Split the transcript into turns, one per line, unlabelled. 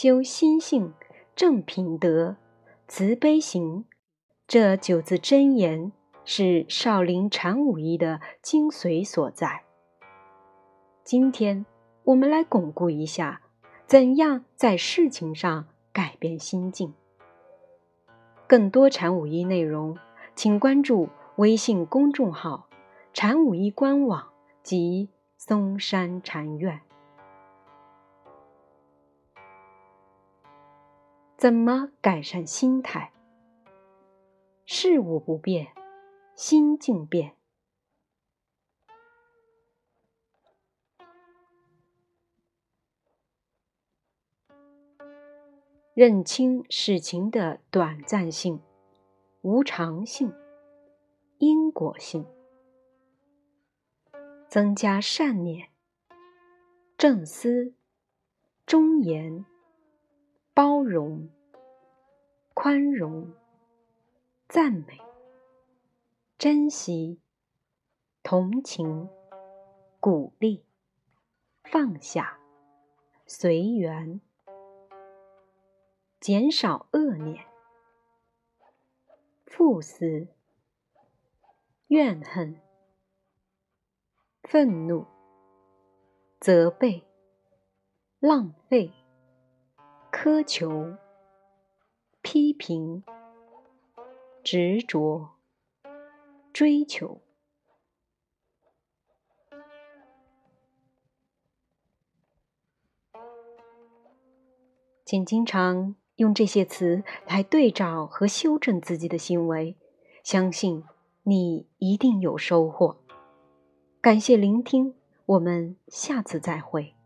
修心性、正品德、慈悲行，这九字真言是少林禅武艺的精髓所在。今天我们来巩固一下，怎样在事情上改变心境。更多禅武艺内容，请关注微信公众号“禅武艺官网”及嵩山禅院。怎么改善心态？事物不变，心境变。认清事情的短暂性、无常性、因果性，增加善念、正思、忠言。包容、宽容、赞美、珍惜、同情、鼓励、放下、随缘，减少恶念、负思、怨恨、愤怒、责备、浪费。苛求、批评、执着、追求，请经常用这些词来对照和修正自己的行为，相信你一定有收获。感谢聆听，我们下次再会。